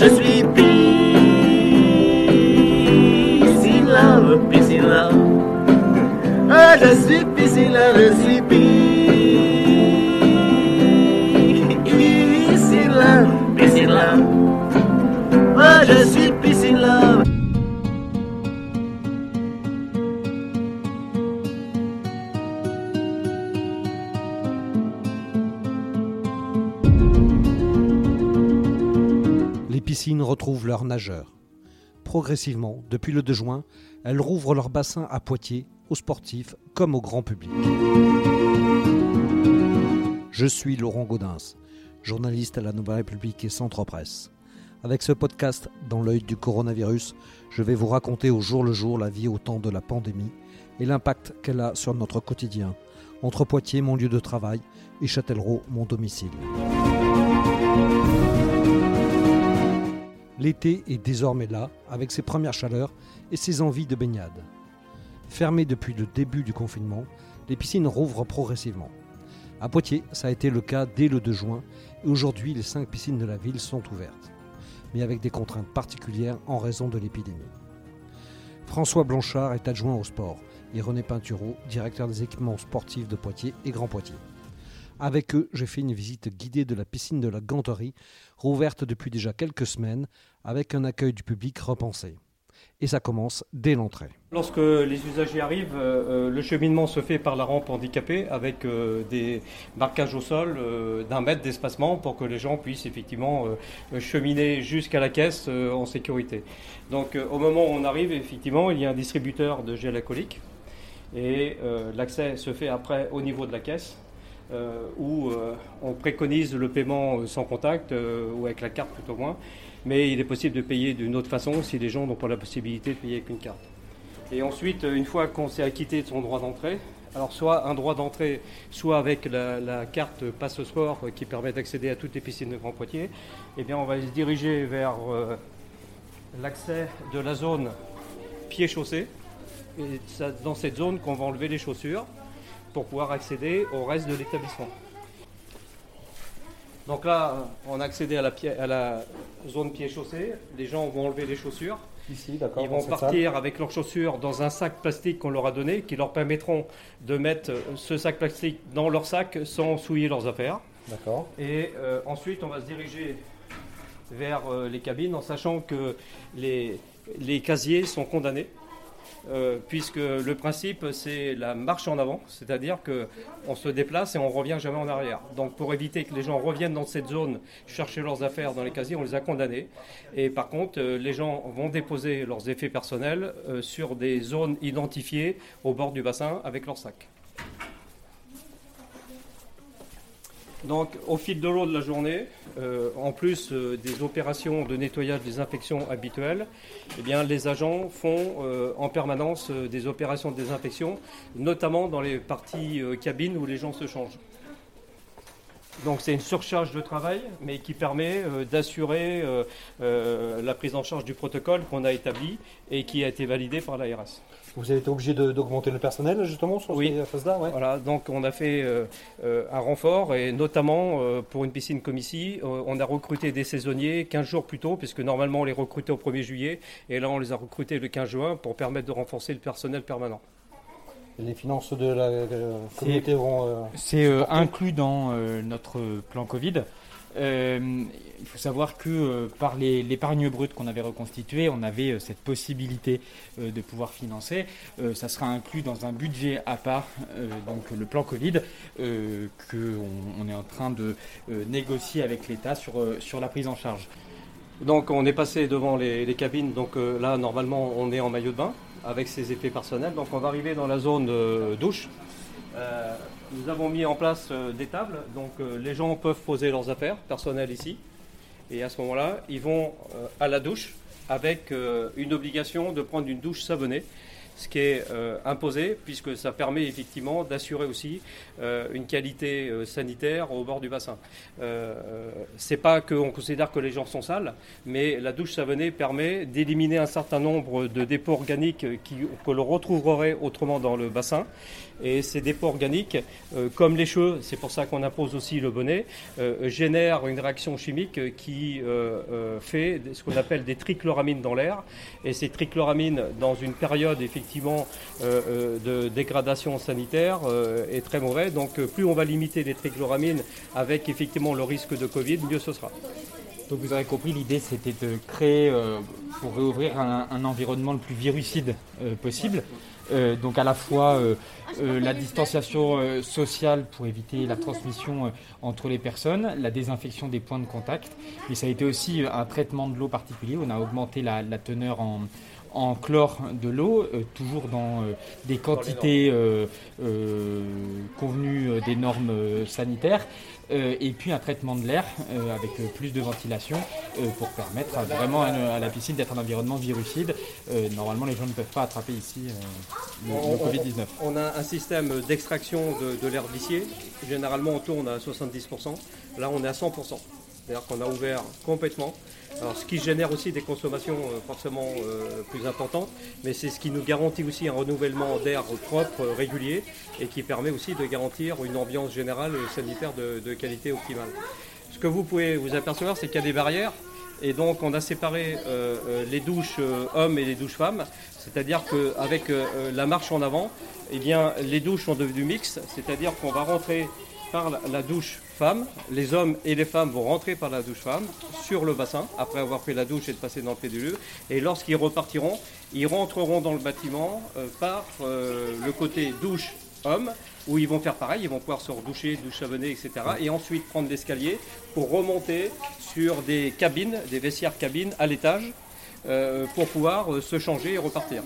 je suis nageurs. Progressivement, depuis le 2 juin, elles rouvrent leurs bassins à Poitiers, aux sportifs comme au grand public. Je suis Laurent Gaudens, journaliste à la Nouvelle République et Centre Presse. Avec ce podcast, dans l'œil du coronavirus, je vais vous raconter au jour le jour la vie au temps de la pandémie et l'impact qu'elle a sur notre quotidien, entre Poitiers, mon lieu de travail, et Châtellerault, mon domicile. L'été est désormais là, avec ses premières chaleurs et ses envies de baignade. Fermées depuis le début du confinement, les piscines rouvrent progressivement. À Poitiers, ça a été le cas dès le 2 juin, et aujourd'hui, les cinq piscines de la ville sont ouvertes, mais avec des contraintes particulières en raison de l'épidémie. François Blanchard est adjoint au sport et René Peintureau, directeur des équipements sportifs de Poitiers et Grand Poitiers. Avec eux, j'ai fait une visite guidée de la piscine de la Ganterie, rouverte depuis déjà quelques semaines, avec un accueil du public repensé. Et ça commence dès l'entrée. Lorsque les usagers arrivent, euh, euh, le cheminement se fait par la rampe handicapée avec euh, des marquages au sol d'un mètre d'espacement pour que les gens puissent effectivement cheminer jusqu'à la caisse en sécurité. Donc au moment où on arrive, effectivement, il y a un distributeur de gel alcoolique et l'accès se fait après au niveau de la caisse où on préconise le paiement sans contact ou avec la carte tout au moins. Mais il est possible de payer d'une autre façon si les gens n'ont pas la possibilité de payer avec une carte. Et ensuite, une fois qu'on s'est acquitté de son droit d'entrée, alors soit un droit d'entrée, soit avec la, carte passe sport qui permet d'accéder à toutes les piscines de Grand Poitiers, eh bien on va se diriger vers euh, l'accès de la zone pied-chaussée. Et c'est dans cette zone qu'on va enlever les chaussures pour pouvoir accéder au reste de l'établissement. Donc là, on a accédé à la, pied- à la zone pied-chaussée. Les gens vont enlever les chaussures. Ici, d'accord. Ils vont partir avec leurs chaussures dans un sac plastique qu'on leur a donné, qui leur permettront de mettre ce sac plastique dans leur sac sans souiller leurs affaires. D'accord. Et euh, ensuite, on va se diriger vers euh, les cabines en sachant que les, les casiers sont condamnés. Euh, puisque le principe c'est la marche en avant, c'est-à-dire que on se déplace et on revient jamais en arrière. Donc pour éviter que les gens reviennent dans cette zone chercher leurs affaires dans les casiers, on les a condamnés. Et par contre, euh, les gens vont déposer leurs effets personnels euh, sur des zones identifiées au bord du bassin avec leur sac. Donc, au fil de l'eau de la journée, euh, en plus euh, des opérations de nettoyage des infections habituelles, eh les agents font euh, en permanence des opérations de désinfection, notamment dans les parties cabines où les gens se changent. Donc c'est une surcharge de travail, mais qui permet euh, d'assurer euh, euh, la prise en charge du protocole qu'on a établi et qui a été validé par l'ARS. Vous avez été obligé d'augmenter le personnel justement sur Oui. phases-là ouais. Voilà, donc on a fait un renfort et notamment pour une piscine comme ici, on a recruté des saisonniers 15 jours plus tôt, puisque normalement on les recrutait au 1er juillet, et là on les a recrutés le 15 juin pour permettre de renforcer le personnel permanent. Les finances de la euh, communauté vont. euh, C'est euh, inclus dans euh, notre plan Covid. Euh, il faut savoir que euh, par les- l'épargne brute qu'on avait reconstituée, on avait euh, cette possibilité euh, de pouvoir financer. Euh, ça sera inclus dans un budget à part, euh, donc le plan Covid, euh, qu'on on est en train de euh, négocier avec l'État sur, euh, sur la prise en charge. Donc on est passé devant les, les cabines, donc euh, là normalement on est en maillot de bain avec ses effets personnels, donc on va arriver dans la zone douche. Euh, nous avons mis en place euh, des tables, donc euh, les gens peuvent poser leurs affaires personnelles ici, et à ce moment-là ils vont à la douche avec une obligation de prendre une douche savonnée. Ce qui est euh, imposé, puisque ça permet effectivement d'assurer aussi euh, une qualité euh, sanitaire au bord du bassin. c'est pas qu'on considère que les gens sont sales, mais la douche savonnée permet d'éliminer un certain nombre de dépôts organiques que l'on retrouverait autrement dans le bassin. Et ces dépôts organiques, comme les cheveux, c'est pour ça qu'on impose aussi le bonnet, génèrent une réaction chimique qui fait ce qu'on appelle des trichloramines dans l'air. Et ces trichloramines, dans une période effectivement euh, euh, de dégradation sanitaire, euh, est très mauvais. Donc plus on va limiter les trichloramines avec effectivement le risque de Covid, mieux ce sera. Donc vous aurez compris, l'idée c'était de créer, pour réouvrir un, environnement le plus virucide possible. donc à la fois la distanciation sociale pour éviter la transmission entre les personnes, la désinfection des points de contact, mais ça a été aussi un traitement de l'eau particulier. On a augmenté la teneur en, en chlore de l'eau, euh, toujours dans euh, des quantités euh, convenues des normes sanitaires, et puis un traitement de l'air avec plus de ventilation pour permettre vraiment à, la piscine d'être un environnement virucide. normalement, les gens ne peuvent pas attraper ici le, Covid-19. On a un système d'extraction de, l'air vicié. Généralement, on tourne à 70%. Là, on est à 100%. C'est-à-dire qu'on a ouvert complètement ce qui génère aussi des consommations euh, forcément euh, plus importantes, mais c'est ce qui nous garantit aussi un renouvellement d'air propre, euh, régulier, et qui permet aussi de garantir une ambiance générale sanitaire de, qualité optimale. Ce que vous pouvez vous apercevoir, c'est qu'il y a des barrières, et donc on a séparé les douches hommes et les douches femmes, c'est-à-dire qu'avec la marche en avant, eh les douches sont devenues mixtes, c'est-à-dire qu'on va rentrer par la douche les hommes et les femmes vont rentrer par la douche femme sur le bassin, après avoir pris la douche et de passer dans le péduleux. Et lorsqu'ils repartiront, ils rentreront dans le bâtiment euh, par euh, le côté douche homme, où ils vont faire pareil, ils vont pouvoir se redoucher, douche savonnée, etc. Et ensuite prendre l'escalier pour remonter sur des cabines, des vestiaires cabines à l'étage, euh, pour pouvoir se changer et repartir.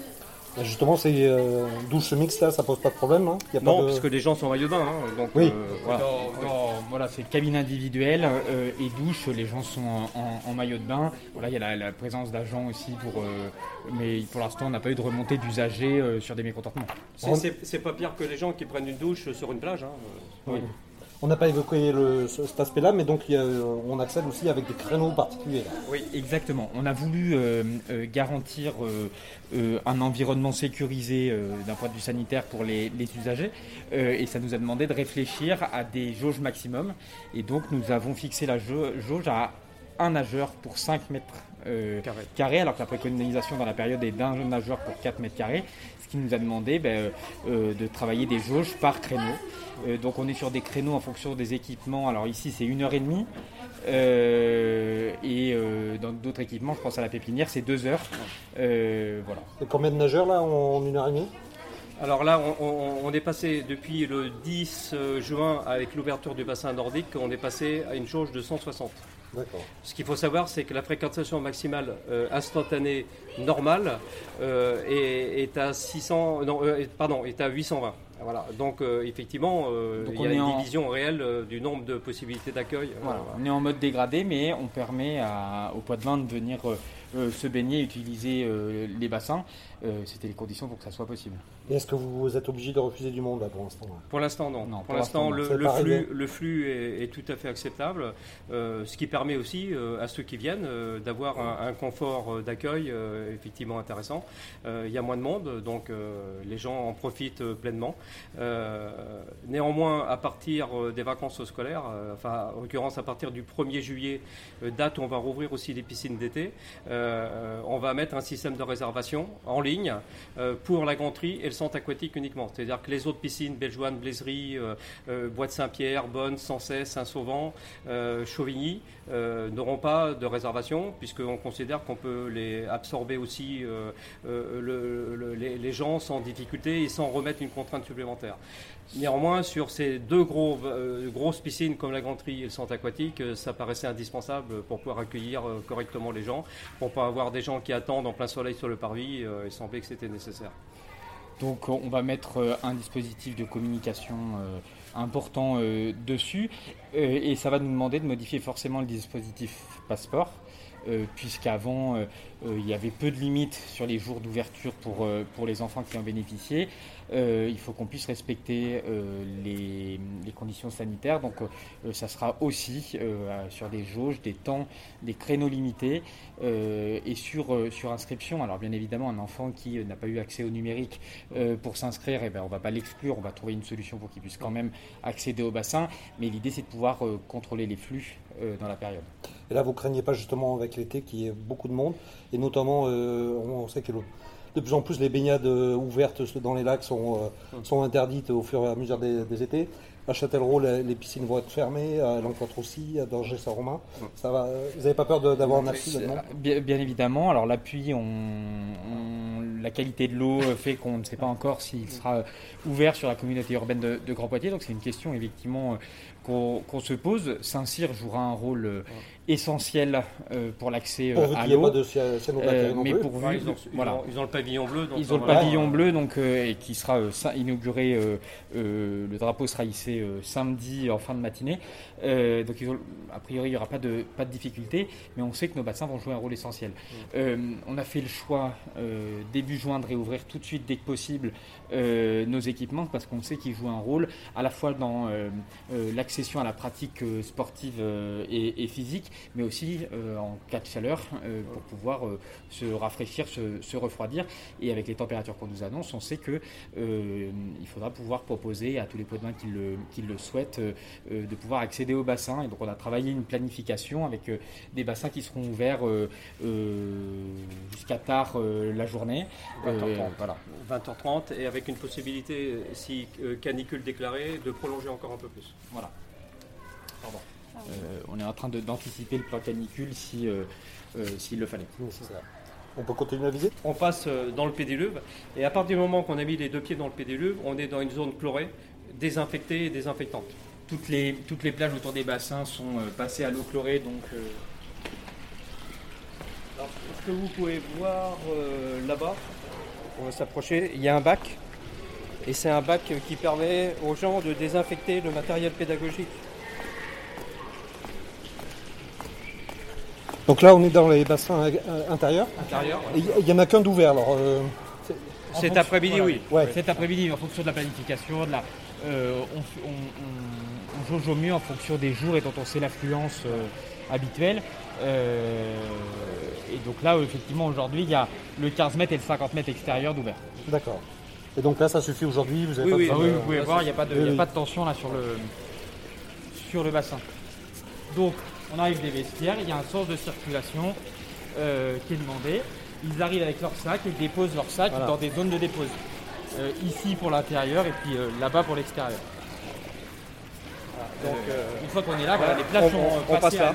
Bah, justement, ces euh, douches mixtes là, ça pose pas de problème. Hein non, parce que les gens sont en maillot de bain. Hein, donc, oui. Euh, voilà. c'est cabine individuelle euh, et douche, les gens sont en, maillot de bain. Voilà, il y a la, présence d'agents aussi pour. mais pour l'instant, on n'a pas eu de remontée d'usagers sur des mécontentements. C'est pas pire que les gens qui prennent une douche sur une plage. Hein. Oui. On n'a pas évoqué cet aspect-là, mais donc on accède aussi avec des créneaux particuliers. Oui, exactement. On a voulu euh, euh, garantir euh, un environnement sécurisé d'un point de vue sanitaire pour les, usagers, et ça nous a demandé de réfléchir à des jauges maximum. Et donc nous avons fixé la jauge à un nageur pour 5 mètres carrés, alors que la préconisation dans la période est d'un nageur pour 4 mètres carrés, ce qui nous a demandé ben, de travailler des jauges par créneau. Euh, donc on est sur des créneaux en fonction des équipements. Alors ici c'est une heure et demie. Euh, et euh, dans d'autres équipements, je pense à la pépinière, c'est deux heures. voilà. Et combien de nageurs là en, une heure et demie? Alors là, on, est passé depuis le 10 juin avec l'ouverture du bassin nordique, on est passé à une jauge de 160. Ce qu'il faut savoir, c'est que la fréquentation maximale instantanée normale est, à 600, non, pardon, est à 820. Voilà, donc euh, effectivement, euh, il y a une division réelle euh, du nombre de possibilités d'accueil. On est en mode dégradé, mais on permet au poids de vin de venir se baigner, utiliser les bassins. C'était les conditions pour que ça soit possible. Est-ce que vous êtes obligé de refuser du monde là, pour l'instant Pour l'instant, non. Pour, l'instant, le, flux, le, flux, est, tout à fait acceptable, ce qui permet aussi à ceux qui viennent d'avoir un, un, confort d'accueil effectivement intéressant. Il y a moins de monde, donc les gens en profitent pleinement. Euh, néanmoins, à partir euh, des vacances scolaires, euh, enfin en l'occurrence à partir du 1er juillet, date où on va rouvrir aussi les piscines d'été, on va mettre un système de réservation en ligne pour la granderie et le centre aquatique uniquement. C'est-à-dire que les autres piscines, Belgeoine, Blaiserie, Bois de Saint-Pierre, Bonne, Sancerre, Saint-Sauvant, Chauvigny, n'auront pas de réservation puisqu'on considère qu'on peut les absorber aussi les, gens sans difficulté et sans remettre une contrainte supplémentaire. Néanmoins, sur ces deux gros, euh, grosses piscines comme la Granderie et le centre aquatique, euh, ça paraissait indispensable pour pouvoir accueillir euh, correctement les gens, pour pas avoir des gens qui attendent en plein soleil sur le parvis. il semblait que c'était nécessaire. Donc on va mettre un dispositif de communication important dessus. Et ça va nous demander de modifier forcément le dispositif passeport. euh, puisqu'avant, euh, euh, il y avait peu de limites sur les jours d'ouverture pour, euh, pour les enfants qui en bénéficiaient. Euh, il faut qu'on puisse respecter euh, les, conditions sanitaires. Donc, euh, ça sera aussi euh, sur des jauges, des temps, des créneaux limités euh, et sur, euh, sur inscription. Alors, bien évidemment, un enfant qui euh, n'a pas eu accès au numérique euh, pour s'inscrire, eh ben, on ne va pas l'exclure, on va trouver une solution pour qu'il puisse quand même accéder au bassin. Mais l'idée, c'est de pouvoir euh, contrôler les flux euh, dans la période. Et là, vous craignez pas justement avec l'été qu'il y ait beaucoup de monde, et notamment, euh, on sait que de plus en plus les baignades euh, ouvertes dans les lacs sont, euh, sont interdites au fur et à mesure des, des étés. À Châtellerault, les, les piscines vont être fermées, à l'Encontre aussi, à Danger-Saint-Romain. Ça va. Vous n'avez pas peur d'avoir un appui là-dedans Bien, bien évidemment. Alors l'appui, on, on- la qualité de l'eau fait qu'on ne sait pas encore s'il sera ouvert sur la communauté urbaine de, de Grand Poitiers. Donc c'est une question effectivement euh, qu'on se pose. Saint-Cyr jouera un rôle euh, essentiel euh, pour l'accès euh, Pourvu à qu'il n'y ait l'eau. Euh, mais plus. pourvu, Enfin, ils, ont, ils voilà. ont- ils ont le pavillon bleu. donc Ils ont le pavillon bleu donc euh, et qui sera euh, inauguré. euh, euh, le drapeau sera hissé euh, samedi en fin de matinée. Euh, donc ils ont- a priori il n'y aura pas de pas de difficulté, mais on sait que nos bassins vont jouer un rôle essentiel. Euh, on a fait le choix euh, début juin de réouvrir tout de suite dès que possible euh, nos équipements parce qu'on sait qu'ils jouent un rôle à la fois dans euh, euh, l'accession à la pratique euh, sportive euh, et, et physique, mais aussi euh, en cas de chaleur euh, pour pouvoir euh, se rafraîchir, se, se refroidir. Et avec les températures qu'on nous annonce, on sait que il faudra pouvoir proposer à tous les pots de qui le, qui le souhaitent de pouvoir accéder au bassin. Et donc on a travaillé une planification avec des bassins qui seront ouverts jusqu'à tard la journée. 20h30. Euh, voilà. 20h30 et avec une possibilité, si canicule déclarée, de prolonger encore un peu plus. Voilà. Pardon. Euh, on est en train de- d'anticiper le plan canicule si, euh, euh, s'il le fallait. Oui, c'est ça. On peut continuer à viser? On passe dans le pédiluve et à partir du moment qu'on a mis les deux pieds dans le pédiluve, on est dans une zone chlorée, désinfectée et désinfectante. Toutes les, toutes les plages autour des bassins sont euh, passées à l'eau chlorée, donc euh, Alors, ce que vous pouvez voir euh, là-bas, on va s'approcher, il y a un bac. Et c'est un bac qui permet aux gens de désinfecter le matériel pédagogique. Donc là, on est dans les bassins euh, intérieurs. Intérieur. Il n'y en a qu'un d'ouvert. Alors, euh, Cet après-midi, voilà. oui. ouais. Cet après-midi, en fonction de la planification, de la, euh, on, f- on- on- on jauge au mieux en fonction des jours et dont on sait l'affluence euh, habituelle. Euh, et donc là, effectivement, aujourd'hui, il y a le 15 mètres et le 50 mètres extérieur d'ouvert. D'accord. Et donc là, ça suffit aujourd'hui. Vous avez Oui, pas oui, Ah oui, de- vous pouvez là, voir, il n'y a, pas de- oui, il y a pas de tension là sur le, sur le bassin. Donc, on arrive des vestiaires, il y a un sens de circulation euh, qui est demandé. Ils arrivent avec leur sac et déposent leur sac Voilà. dans des zones de dépose. Euh, ici pour l'intérieur et puis euh, là-bas pour l'extérieur. Donc, une fois qu'on est là, voilà, les plages on- sont on- on passe là.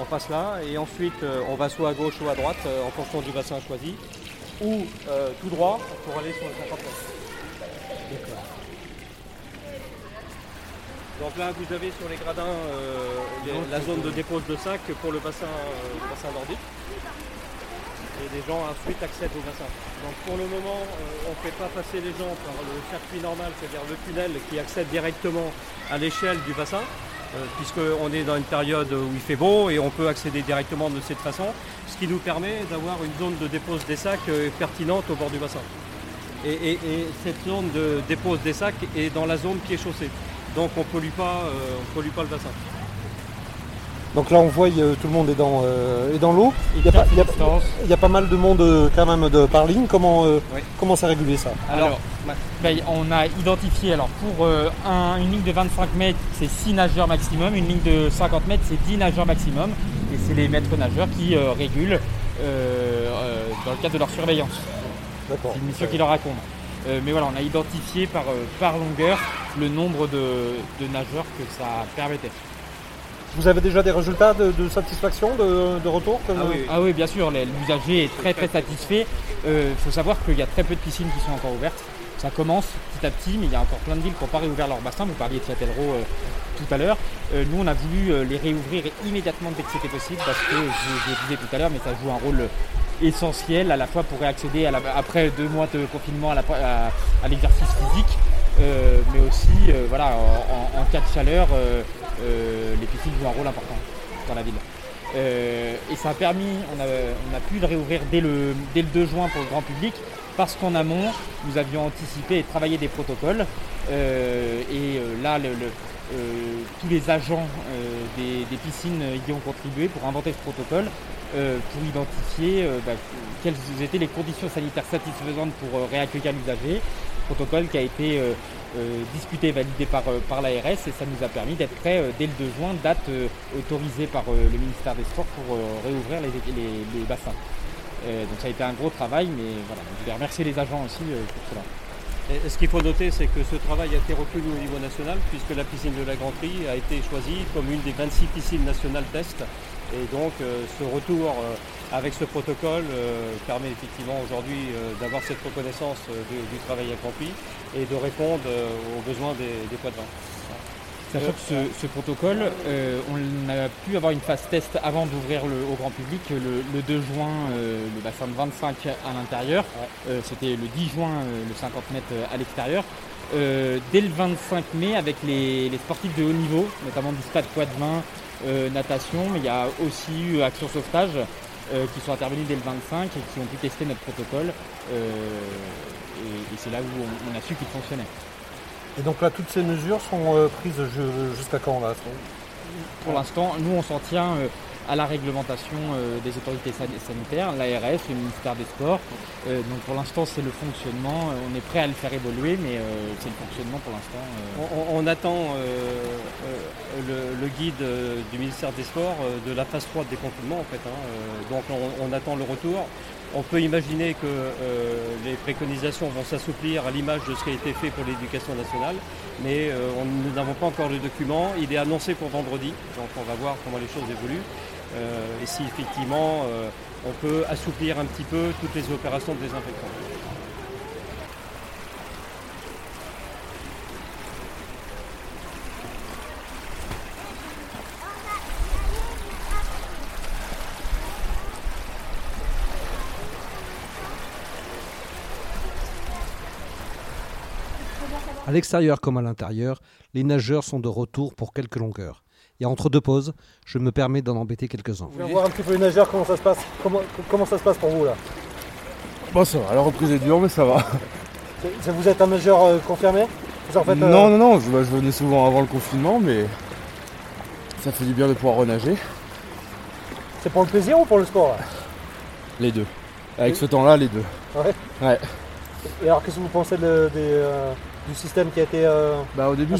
on passe là et ensuite on va soit à gauche ou à droite en fonction du bassin choisi ou tout droit pour aller sur le 50 mètres. Donc là vous avez sur les gradins euh, les- la zone de dépose de sac pour le bassin, euh, bassin nordique. Et les gens ensuite accèdent au bassin. Donc pour le moment euh, on ne fait pas passer les gens par le circuit normal, c'est-à-dire le tunnel qui accède directement à l'échelle du bassin euh, puisqu'on est dans une période où il fait beau et on peut accéder directement de cette façon, ce qui nous permet d'avoir une zone de dépose des sacs pertinente au bord du bassin. Et, et- et cette zone de dépose des sacs est dans la zone qui est chaussée. Donc on ne pollue, pas, euh, on pollue pas le bassin. Donc là, on voit, euh, tout le monde est dans, euh, est dans l'eau. Il y, a pas- quatre il y a- distances. il y a pas mal de monde euh, quand même de par ligne. Comment, euh, Oui. comment c'est régulé ça? Alors, ben, on a identifié, alors pour euh, un- une ligne de 25 mètres, c'est 6 nageurs maximum, une ligne de 50 mètres, c'est 10 nageurs maximum, et c'est les maîtres nageurs qui euh, régulent euh, euh, dans le cadre de leur surveillance. D'accord. C'est une mission qui leur incombe. Euh, mais voilà, on a identifié par, euh, par longueur le nombre de, de nageurs que ça permettait. Vous avez déjà des résultats de, de satisfaction, de, de retour Ah oui, Ah oui, bien sûr, l'usager est très très satisfait. Il faut savoir qu'il y a très peu de piscines qui sont encore ouvertes. Ça commence petit à petit, mais il y a encore plein de villes qui n'ont pas réouvert leur bassin. Vous parliez de Châtellerault euh, tout à l'heure. Euh, nous, on a voulu euh, les réouvrir immédiatement dès que c'était possible parce que, je, je le disais tout à l'heure, mais ça joue un rôle essentiel à la fois pour réaccéder à la- après deux mois de confinement à à- l'exercice physique, euh, mais aussi euh, voilà, en, cas de chaleur, euh, euh, les piscines jouent un rôle important dans la ville. Euh, et ça a permis, on a, on a pu le réouvrir dès le, dès le 2 juin pour le grand public parce qu'en amont, nous avions anticipé et travaillé des protocoles. Euh, et là, le, le, euh, tous les agents euh, des, des piscines y ont contribué pour inventer ce protocole, pour identifier euh, bah, quelles étaient les conditions sanitaires satisfaisantes pour euh, réaccueillir l'usager. Protocole qui a été euh, euh, discuté et validé par, euh, par l'ARS et ça nous a permis d'être prêts euh, dès le 2 juin, date euh, autorisée par euh, le ministère des Sports pour euh, réouvrir les, bassins. Euh, donc ça a été un gros travail, mais voilà, je voulais remercier les agents aussi euh, pour cela. Et ce qu'il faut noter, c'est que ce travail a été reconnu au niveau national, puisque la piscine de la Granterie a été choisie comme une des 26 piscines nationales test. Et donc, euh, ce retour euh, avec ce protocole euh, permet effectivement aujourd'hui euh, d'avoir cette reconnaissance du, du travail accompli et de répondre aux besoins des, des poids de vin. Sachant que ce, ce protocole, euh, on a pu avoir une phase test avant d'ouvrir au grand public le, le 2 juin, euh, le bassin de 25 à l'intérieur. Euh, C'était le 10 juin, euh, le 50 mètres à l'extérieur. Euh, dès le 25 mai, avec les, les sportifs de haut niveau, notamment du stade poids de vin, euh, natation, mais il y a aussi eu Action Sauvetage euh, qui sont intervenus dès le 25 et qui ont pu tester notre protocole. Euh, et et c'est là où on, on a su qu'il fonctionnait. Et donc là, toutes ces mesures sont euh, prises ju- jusqu'à quand là? Pour l'instant, nous, on s'en tient euh, à la réglementation euh, des autorités san- sanitaires, l'ARS, le ministère des Sports. Euh, donc pour l'instant, c'est le fonctionnement. Euh, On est prêt à le faire évoluer, mais c'est le fonctionnement pour l'instant. On, attend le, guide du ministère des Sports de la phase 3 de déconfinement en fait. hein. Donc on, attend le retour. On peut imaginer que les préconisations vont s'assouplir à l'image de ce qui a été fait pour l'éducation nationale, mais on- nous n'avons pas encore le document. Il est annoncé pour vendredi, donc on va voir comment les choses évoluent. Euh, et si effectivement euh, on peut assouplir un petit peu toutes les opérations de désinfection. À l'extérieur comme à l'intérieur, les nageurs sont de retour pour quelques longueurs. Et entre deux pauses, je me permets d'en embêter quelques-uns. Je vais voir un petit peu les nageurs, comment ça se passe. Comment, comment ça se passe pour vous là Bon, ça va, la reprise est dure, mais ça va. Vous êtes un nageur euh, confirmé Vous en faites, euh, Non, non, non, je, bah, je venais souvent avant le confinement, mais ça fait du bien de pouvoir renager. C'est pour le plaisir ou pour le sport là Les deux. Avec ce temps-là, les deux. Ouais. Ouais. Et alors qu'est-ce que vous pensez de- euh, du système qui a été... euh, Bah, au début,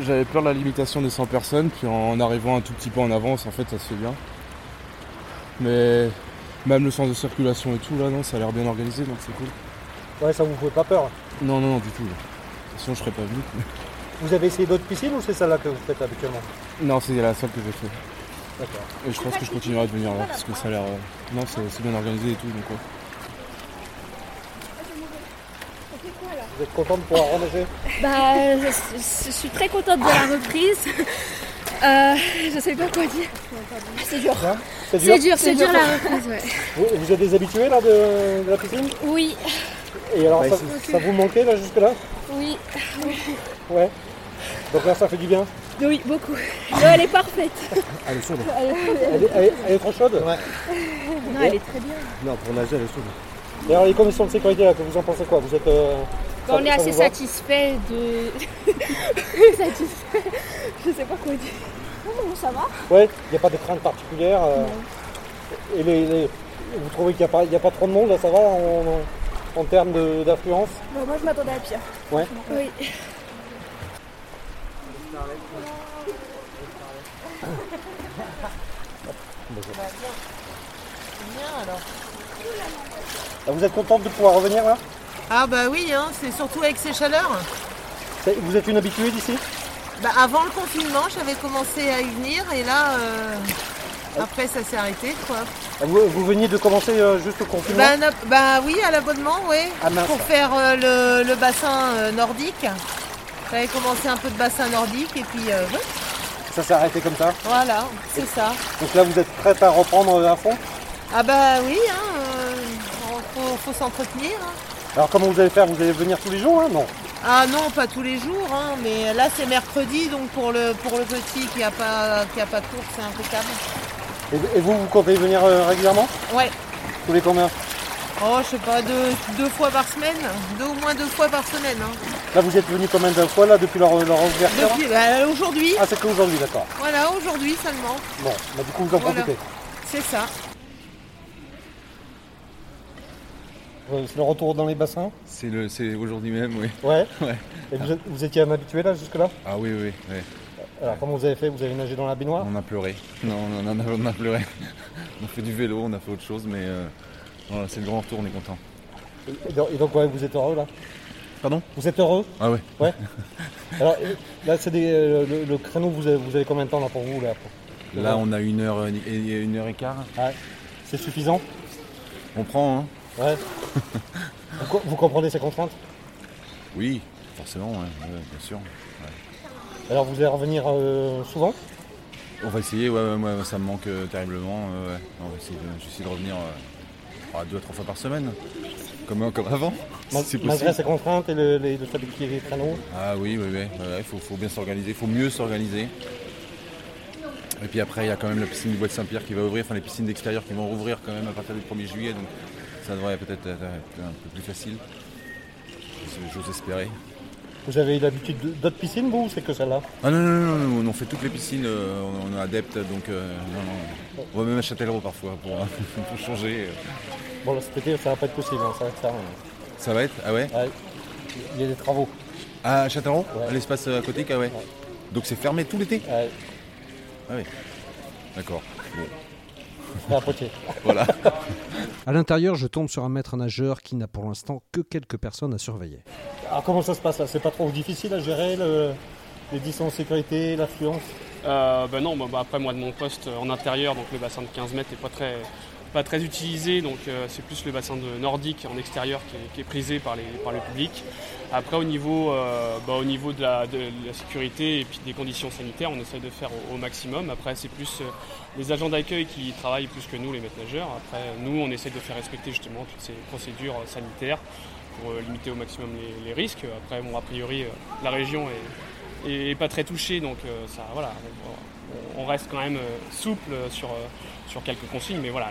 j'avais peur de la limitation des 100 personnes, puis en arrivant un tout petit peu en avance, en fait, ça se fait bien. Mais même le sens de circulation et tout, là, non, ça a l'air bien organisé, donc c'est cool. Ouais, ça vous fait pas peur Non, non, non, du tout. Sinon, je serais pas venu. Vous avez essayé d'autres piscines ou c'est celle-là que vous faites habituellement Non, c'est la seule que j'ai fait. D'accord. Et je pense que je continuerai de venir là, parce que ça a l'air. euh, Non, c'est c'est bien organisé et tout, donc ouais. Vous êtes content de pouvoir renager Bah, je, je suis très contente de la reprise. Euh, je sais pas quoi dire. C'est dur. Hein C'est C'est dur, c'est dur la reprise, ouais. Vous, vous êtes des habitués là de, de la piscine Oui, Et alors Ouais, ça, vous manquait là jusque là oui, Ouais. Donc là ça fait du bien. oui, beaucoup. L'eau, elle est parfaite. Elle est chaude. Elle est- Elle est, elle est- elle est trop chaude Ouais. Non, elle est très bien. Non, pour nager, elle est chaude. Et alors les conditions de sécurité là, que vous en pensez quoi Vous êtes... euh, Bah, on est assez satisfait de. satisfait. Je sais pas quoi dire. Non, ça va. Ouais, il n'y a pas de crainte particulière. euh, Et les, les- vous trouvez qu'il n'y a, pas- il y a pas trop de monde là, ça va en, en- en termes de- d'affluence? Bah, moi, je m'attendais à pire. Ouais. Oui. Ah, Vous êtes contente de pouvoir revenir là? Ah bah oui, hein, c'est surtout avec ces chaleurs. Vous êtes une habituée d'ici? Bah, avant le confinement, j'avais commencé à y venir et là, euh, après ça s'est arrêté quoi. Ah, vous, vous veniez de commencer euh, juste au confinement? Bah, bah oui, à l'abonnement, oui, Ah pour faire euh, le, le bassin nordique. J'avais commencé un peu de bassin nordique et puis ouais, Ça s'est arrêté comme ça? Voilà, c'est ça. Donc là vous êtes prête à reprendre à fond? Ah bah oui, hein, euh, faut, faut s'entretenir. hein. Alors comment vous allez faire? Vous allez venir tous les jours hein? Non. Ah non, pas tous les jours, hein, mais là c'est mercredi, donc pour le, pour le petit qui a pas, qui a pas de cours, c'est impeccable. Et, et vous, vous comptez venir euh, régulièrement? Ouais. Tous les combien? Oh, je sais pas, deux, deux fois par semaine. Deux au moins deux fois par semaine. hein. Là, vous êtes venu combien de fois là depuis leur, leur ouverture? Depuis, bah, aujourd'hui. Ah, c'est qu'aujourd'hui, d'accord. Voilà, aujourd'hui seulement. Bon, bah, du coup, vous en Voilà. profitez. C'est ça. Euh, C'est le retour dans les bassins C'est le, c'est aujourd'hui même, oui. Ouais. Ouais. Et vous, étiez habitué là jusque-là? Ah oui, oui, oui. Alors, comment vous avez fait? Vous avez nagé dans la baignoire? On a pleuré. Non, on a, on a pleuré. On a fait du vélo, on a fait autre chose, mais euh, voilà, c'est le grand retour, on est content. Et donc, et donc, ouais, vous êtes heureux là? Pardon? Vous êtes heureux? Ah ouais. Ouais. Alors, euh, là, c'est des, euh, le, le créneau, vous avez, vous avez combien de temps là pour vous là pour- Là, on a une heure et, une heure et quart. C'est suffisant? On prend, hein Ouais. vous, co- vous comprenez ces contraintes? Oui, forcément, ouais, ouais, bien sûr. Alors, vous allez revenir euh, souvent? On va essayer, ouais, ouais, moi ça me manque euh, terriblement. euh, ouais. On va essayer de- J'essaie de revenir euh, deux à trois fois par semaine. Comme, comme avant, si Malgré ces contraintes et le, les- le fait qu'il y ait des créneaux Ah oui, oui, oui. Il faut, faut bien s'organiser, il faut mieux s'organiser. Et puis après, il y a quand même la piscine du Bois de Saint-Pierre qui va ouvrir, enfin les piscines d'extérieur qui vont rouvrir quand même à partir du 1er juillet, donc ça devrait peut-être être un peu plus facile. J'ose espérer. Vous avez eu l'habitude de- d'autres piscines, vous, ou c'est que celle-là Ah non, non, non, non, on fait toutes les piscines, euh, on, est adepte, donc euh, non, non. On va même à Châtellerault parfois pour, pour changer. euh. Bon, là, cet été, ça va pas être possible, hein, ça va être ça. hein. Ça va être? Ah ouais? Ouais. Il y a des travaux. Ah, à Châtellerault? Ouais. À l'espace aquatique, ah ouais. Donc c'est fermé tout l'été? Ouais. Ah oui. D'accord. Bon, À Poitiers. voilà. À l'intérieur, je tombe sur un maître nageur qui n'a pour l'instant que quelques personnes à surveiller. Alors, comment ça se passe là? C'est pas trop difficile à gérer le- les distances de sécurité, l'affluence? Euh, ben non, bah, bah, après moi de mon poste euh, en intérieur, donc le bassin de 15 mètres n'est pas très, pas très utilisé, donc euh, c'est plus le bassin de nordique en extérieur qui est, est prisé par, les, par le public. Après au niveau, euh, bah, au niveau de la, sécurité et puis des conditions sanitaires, on essaye de faire au, maximum. Après c'est plus euh, les agents d'accueil qui travaillent plus que nous, les nageurs. Après nous, on essaye de faire respecter justement toutes ces procédures sanitaires pour limiter au maximum les, risques. Après bon, a priori, la région est et pas très touché, donc ça, voilà, on, on reste quand même souple sur, sur quelques consignes, mais voilà,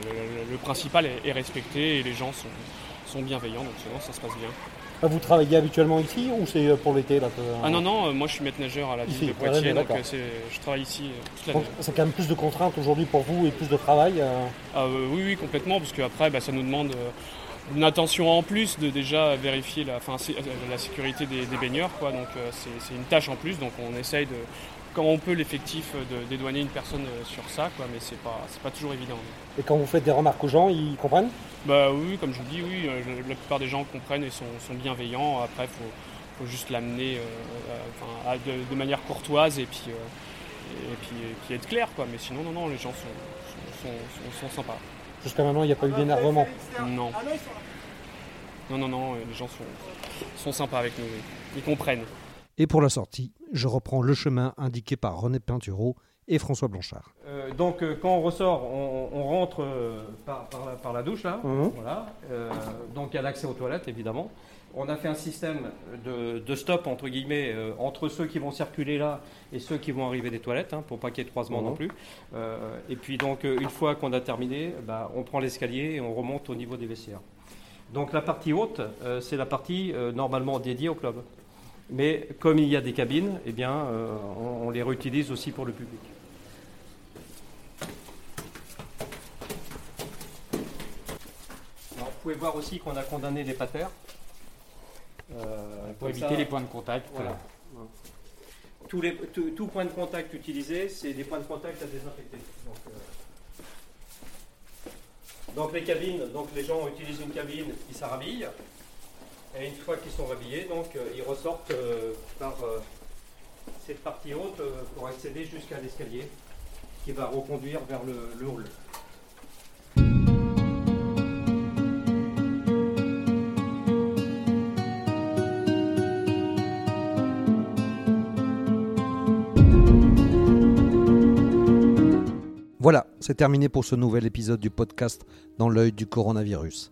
le, principal est, est respecté et les gens sont, sont bienveillants, donc sinon ça se passe bien. Ah, Vous travaillez habituellement ici ou c'est euh, pour l'été là Ah non, non, euh, moi je suis maître nageur à la ville Ici, de Poitiers, donc euh, je travaille ici toute Donc, l'année. C'est quand même plus de contraintes aujourd'hui pour vous et plus de travail. euh. Ah, euh, oui, oui, complètement, parce qu'après, bah, ça nous demande une attention en plus de déjà vérifier la, euh, la sécurité des, des baigneurs. Quoi. Donc c'est une tâche en plus, donc on essaye de, quand on peut, l'effectif euh, de dédouaner une personne euh, sur ça, quoi, mais c'est pas, c'est pas toujours évident. Et quand vous faites des remarques aux gens, ils comprennent? Bah oui, comme je vous dis, oui, euh, la plupart des gens comprennent et sont, sont bienveillants. Après, il faut, faut juste l'amener euh, à- de, de manière courtoise et puis, euh, et puis, et puis être clair. Quoi. Mais sinon, non, non, les gens sont, sont, sont- sont sympas. Jusqu'à maintenant, il n'y a pas eu d'énervement. Non. Non, non, non, les gens sont, sont sympas avec nous. oui. Ils comprennent. Et pour la sortie, je reprends le chemin indiqué par René Pinturo et François Blanchard. Euh, donc euh, quand on ressort, on, on rentre euh, par, par la, par la douche là. Mhm. Voilà. Donc il y a l'accès aux toilettes évidemment. On a fait un système de, de stop entre guillemets entre ceux qui vont circuler là et ceux qui vont arriver des toilettes hein, pour pas qu'il y ait de croisement Mhm. non plus. Euh, et puis donc une fois qu'on a terminé, bah, on prend l'escalier et on remonte au niveau des vestiaires. Donc la partie haute, c'est la partie normalement dédiée au club. Mais comme il y a des cabines, eh bien, euh, on, on les réutilise aussi pour le public. Alors, vous pouvez voir aussi qu'on a condamné les patères. Euh, Pour éviter ça, les points de contact. voilà. Tous les, tout, tout point de contact utilisé, c'est des points de contact à désinfecter. Donc, euh, donc les cabines, donc les gens utilisent une cabine, ils s'arrhabillent. Et une fois qu'ils sont rhabillés, donc euh, ils ressortent euh, par euh, cette partie haute pour accéder jusqu'à l'escalier qui va reconduire vers le, le hall. Voilà, c'est terminé pour ce nouvel épisode du podcast Dans l'œil du coronavirus.